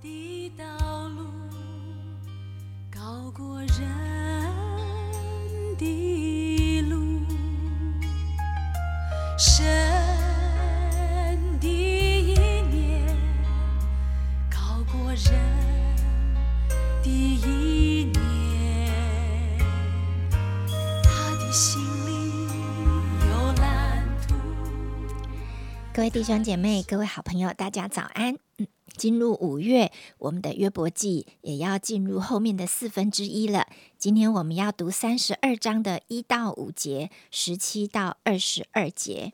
的道路高过人的路，神的意念高过人的意念，他的心里有蓝图。各位弟兄姐妹、各位好朋友，大家早安。嗯，进入五月，我们的约伯记也要进入后面的四分之一了。今天我们要读三十二章的一到五节，十七到二十二节。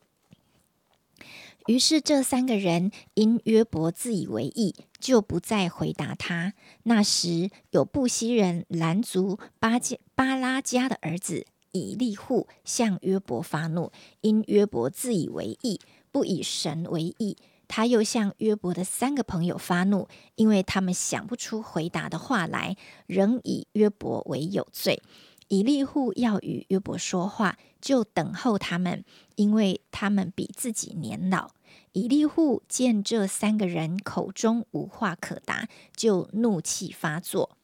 于是这三个人因约伯自以为意，就不再回答他。那时有布西人兰族巴加巴拉加的儿子以利户向约伯发怒，因约伯自以为意，不以神为意。他又向约伯的三个朋友发怒，因为他们想不出回答的话来，仍以约伯为有罪。以利户要与约伯说话，就等候他们，因为他们比自己年老。以利户见这三个人口中无话可答，就怒气发作。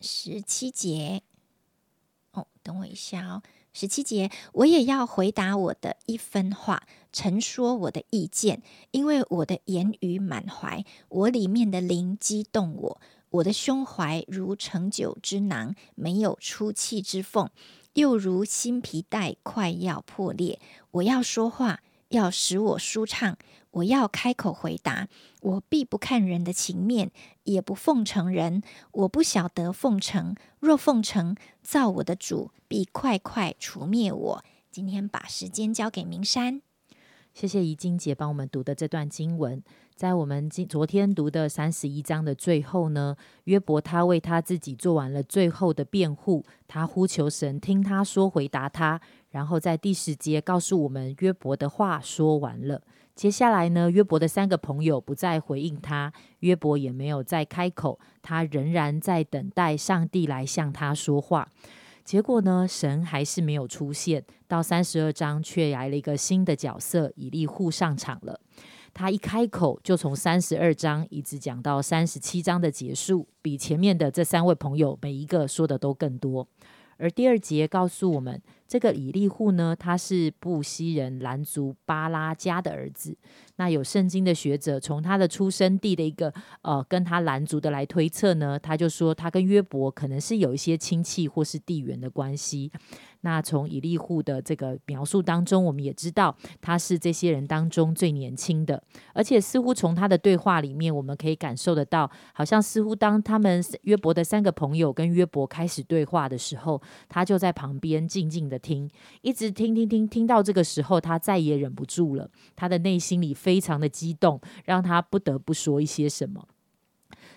十七节，哦，等我一下哦。十七节，我也要回答我的一分话，陈说我的意见，因为我的言语满怀，我里面的灵激动我，我的胸怀如盛酒之囊，没有出气之缝，又如新皮带快要破裂。我要说话，要使我舒畅，我要开口回答，我必不看人的情面，也不奉承人。我不晓得奉承，若奉承，造我的主必快快除灭我。今天把时间交给明山。谢谢怡晶姐帮我们读的这段经文，在我们今昨天读的三十一章的最后呢，约伯他为他自己做完了最后的辩护，他呼求神听他说，回答他，然后在第十节告诉我们约伯的话说完了。接下来呢，约伯的三个朋友不再回应他，约伯也没有再开口，他仍然在等待上帝来向他说话。结果呢，神还是没有出现。到三十二章，却来了一个新的角色，以利户上场了。他一开口，就从三十二章一直讲到三十七章的结束，比前面的这三位朋友每一个说的都更多。而第二节告诉我们，这个以利户呢，他是布西人兰族巴拉加的儿子。那有圣经的学者从他的出生地的一个呃，跟他兰族的来推测呢，他就说他跟约伯可能是有一些亲戚或是地缘的关系。那从以利户的这个描述当中，我们也知道他是这些人当中最年轻的，而且似乎从他的对话里面，我们可以感受得到，好像似乎当他们约伯的三个朋友跟约伯开始对话的时候，他就在旁边静静的听，一直听听听，听到这个时候，他再也忍不住了，他的内心里非常的激动，让他不得不说一些什么。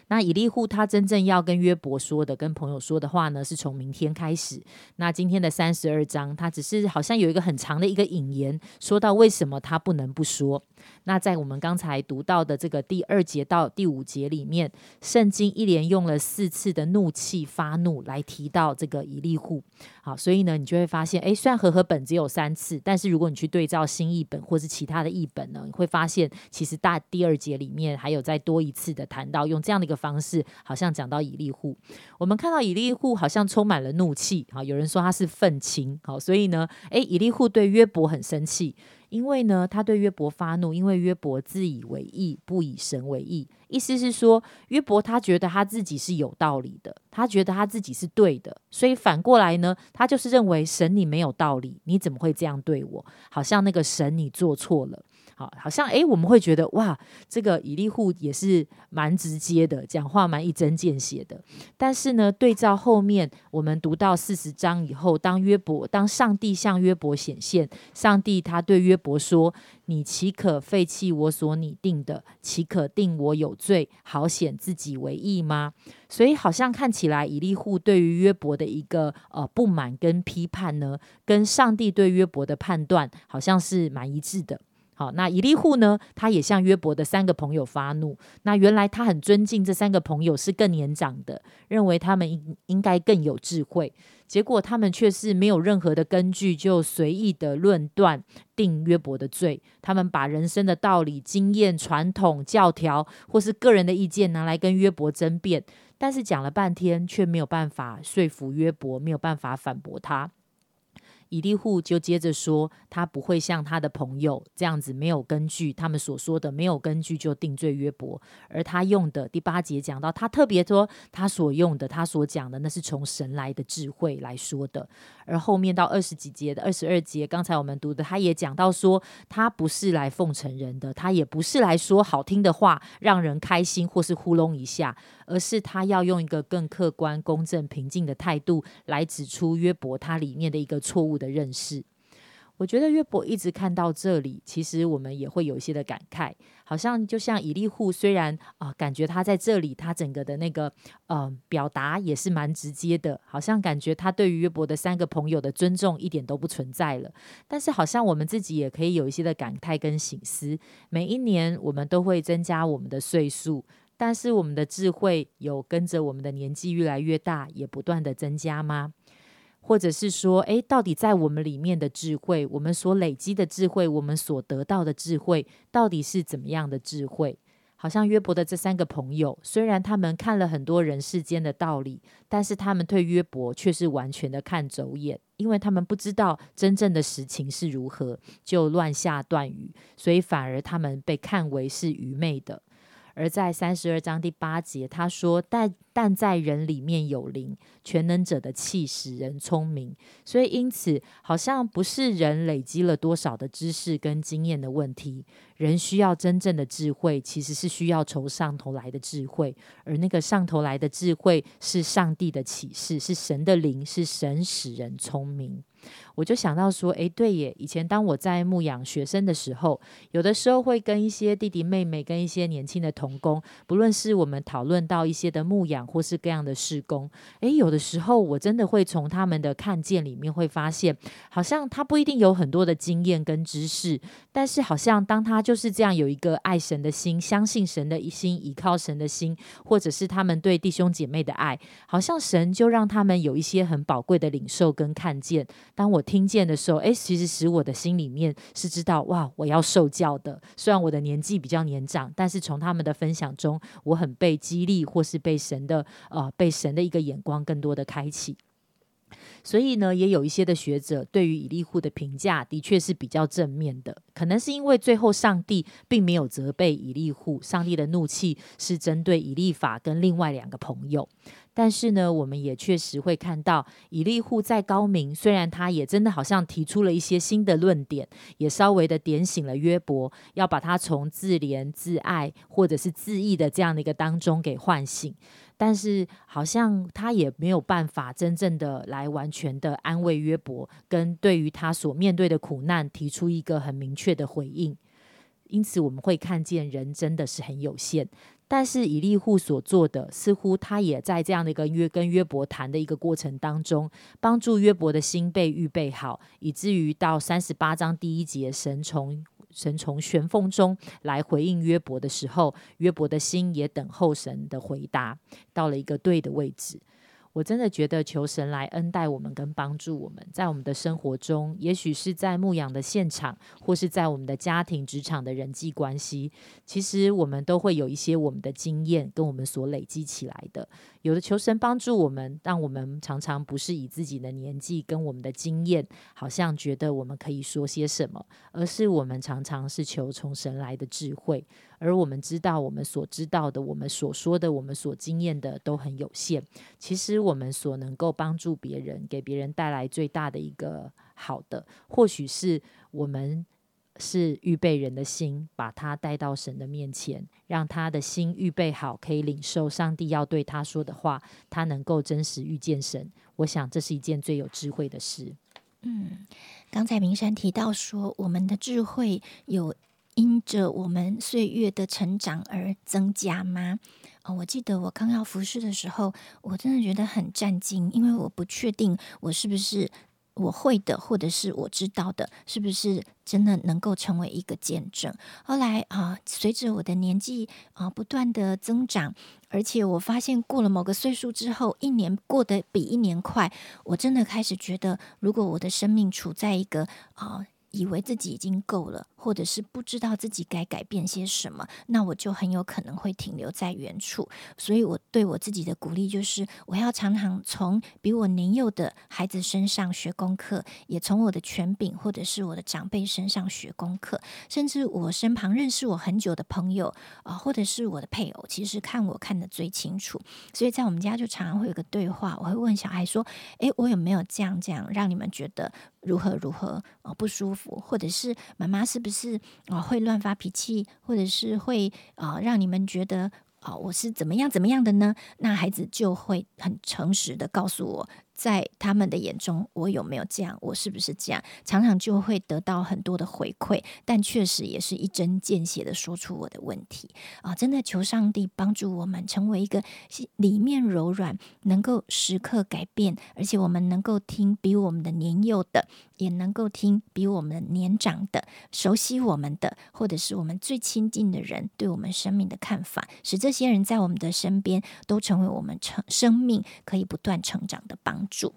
那以利户他真正要跟约伯说的、跟朋友说的话呢，是从明天开始。那今天的三十二章，他只是好像有一个很长的一个引言，说到为什么他不能不说。那在我们刚才读到的这个第二节到第五节里面，圣经一连用了四次的怒气发怒来提到这个以利户。好，所以呢，你就会发现，诶，虽然和合本只有三次，但是如果你去对照新译本或是其他的译本呢，你会发现其实大第二节里面还有再多一次的谈到用这样的一个方式，好像讲到以利户。我们看到以利户好像充满了怒气，好，有人说他是愤青，好，所以呢，诶，以利户对约伯很生气。因为呢，他对约伯发怒，因为约伯自以为义，不以神为义。意思是说，约伯他觉得他自己是有道理的，他觉得他自己是对的，所以反过来呢，他就是认为神你没有道理，你怎么会这样对我？好像那个神你做错了。好，好像诶，我们会觉得哇，这个以利户也是蛮直接的，讲话蛮一针见血的。但是呢，对照后面我们读到四十章以后，当约伯，当上帝向约伯显现，上帝他对约伯说：“你岂可废弃我所拟定的？岂可定我有罪，好显自己为义吗？”所以好像看起来以利户对于约伯的一个呃不满跟批判呢，跟上帝对约伯的判断好像是蛮一致的。好，那以利户呢？他也向约伯的三个朋友发怒。那原来他很尊敬这三个朋友是更年长的，认为他们应应该更有智慧。结果他们却是没有任何的根据，就随意的论断定约伯的罪。他们把人生的道理、经验、传统、教条，或是个人的意见拿来跟约伯争辩，但是讲了半天，却没有办法说服约伯，没有办法反驳他。以利户就接着说，他不会像他的朋友这样子没有根据，他们所说的没有根据就定罪约伯，而他用的第八节讲到，他特别说他所用的，他所讲的那是从神来的智慧来说的，而后面到二十几节的二十二节，刚才我们读的，他也讲到说，他不是来奉承人的，他也不是来说好听的话让人开心或是糊弄一下，而是他要用一个更客观、公正、平静的态度来指出约伯他里面的一个错误。的认识，我觉得约伯一直看到这里，其实我们也会有一些的感慨，好像就像以利户，虽然啊，感觉他在这里，他整个的那个呃表达也是蛮直接的，好像感觉他对于约伯的三个朋友的尊重一点都不存在了。但是好像我们自己也可以有一些的感慨跟醒思，每一年我们都会增加我们的岁数，但是我们的智慧有跟着我们的年纪越来越大，也不断的增加吗？或者是说，诶，到底在我们里面的智慧，我们所累积的智慧，我们所得到的智慧，到底是怎么样的智慧？好像约伯的这三个朋友，虽然他们看了很多人世间的道理，但是他们对约伯却是完全的看走眼，因为他们不知道真正的实情是如何，就乱下断语，所以反而他们被看为是愚昧的。而在三十二章第八节，他说：“但但在人里面有灵，全能者的气使人聪明。所以因此，好像不是人累积了多少的知识跟经验的问题。人需要真正的智慧，其实是需要从上头来的智慧。而那个上头来的智慧，是上帝的启示，是神的灵，是神使人聪明。”我就想到说，哎，对耶！以前当我在牧养学生的时候，有的时候会跟一些弟弟妹妹、跟一些年轻的童工，不论是我们讨论到一些的牧养或是各样的事工，哎，有的时候我真的会从他们的看见里面会发现，好像他不一定有很多的经验跟知识，但是好像当他就是这样有一个爱神的心、相信神的一心、依靠神的心，或者是他们对弟兄姐妹的爱，好像神就让他们有一些很宝贵的领受跟看见。当我听见的时候，哎，其实使我的心里面是知道，哇，我要受教的。虽然我的年纪比较年长，但是从他们的分享中，我很被激励，或是被神的呃，被神的一个眼光更多的开启。所以呢，也有一些的学者对于以利户的评价，的确是比较正面的。可能是因为最后上帝并没有责备以利户，上帝的怒气是针对以利法跟另外两个朋友。但是呢，我们也确实会看到以利户再高明，虽然他也真的好像提出了一些新的论点，也稍微的点醒了约伯，要把他从自怜自爱或者是自义的这样的一个当中给唤醒。但是好像他也没有办法真正的来完全的安慰约伯，跟对于他所面对的苦难提出一个很明确的回应。因此我们会看见人真的是很有限。但是以利户所做的，似乎他也在这样的一个约跟约伯谈的一个过程当中，帮助约伯的心被预备好，以至于到三十八章第一节，神从。神从玄凤中来回应约伯的时候，约伯的心也等候神的回答，到了一个对的位置。我真的觉得求神来恩待我们，跟帮助我们，在我们的生活中，也许是在牧养的现场，或是在我们的家庭、职场的人际关系，其实我们都会有一些我们的经验，跟我们所累积起来的。有的求神帮助我们，让我们常常不是以自己的年纪跟我们的经验，好像觉得我们可以说些什么，而是我们常常是求从神来的智慧。而我们知道，我们所知道的，我们所说的，我们所经验的都很有限。其实我们所能够帮助别人、给别人带来最大的一个好的，或许是我们。是预备人的心，把他带到神的面前，让他的心预备好，可以领受上帝要对他说的话，他能够真实遇见神。我想这是一件最有智慧的事。嗯，刚才明山提到说，我们的智慧有因着我们岁月的成长而增加吗？哦，我记得我刚要服侍的时候，我真的觉得很战惊，因为我不确定我是不是。我会的，或者是我知道的，是不是真的能够成为一个见证？后来啊，随着我的年纪啊不断的增长，而且我发现过了某个岁数之后，一年过得比一年快，我真的开始觉得，如果我的生命处在一个啊。以为自己已经够了，或者是不知道自己该改变些什么，那我就很有可能会停留在原处。所以，我对我自己的鼓励就是，我要常常从比我年幼的孩子身上学功课，也从我的权柄或者是我的长辈身上学功课，甚至我身旁认识我很久的朋友啊，或者是我的配偶，其实看我看得最清楚。所以在我们家就常常会有个对话，我会问小孩说：“诶，我有没有这样这样，让你们觉得如何如何啊不舒服？”或者是妈妈是不是是啊会乱发脾气，或者是会啊让你们觉得啊我是怎么样怎么样的呢？那孩子就会很诚实的告诉我。在他们的眼中，我有没有这样？我是不是这样？常常就会得到很多的回馈，但确实也是一针见血的说出我的问题啊！真的求上帝帮助我们成为一个里面柔软，能够时刻改变，而且我们能够听比我们的年幼的，也能够听比我们年长的、熟悉我们的，或者是我们最亲近的人对我们生命的看法，使这些人在我们的身边都成为我们成生命可以不断成长的帮。主，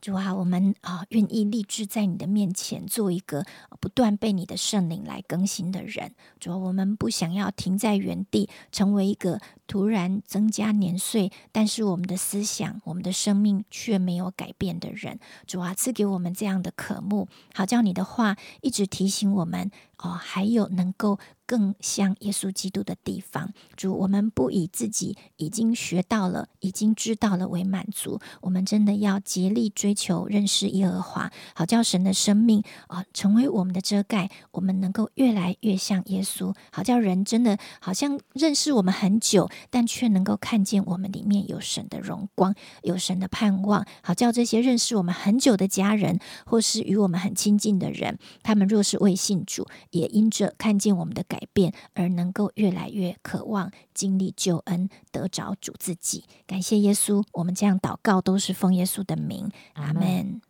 主啊，我们啊愿意立志在你的面前做一个不断被你的圣灵来更新的人。主啊，我们不想要停在原地，成为一个突然增加年岁，但是我们的思想、我们的生命却没有改变的人。主啊，赐给我们这样的渴慕，好叫你的话一直提醒我们哦，还有能够。更像耶稣基督的地方，主，我们不以自己已经学到了、已经知道了为满足，我们真的要竭力追求认识耶和华，好叫神的生命啊成为我们的遮盖，我们能够越来越像耶稣，好叫人真的好像认识我们很久，但却能够看见我们里面有神的荣光，有神的盼望。好叫这些认识我们很久的家人，或是与我们很亲近的人，他们若是未信主，也因着看见我们的改变，而能够越来越渴望经历救恩，得着主自己。感谢耶稣，我们这样祷告都是奉耶稣的名。阿门。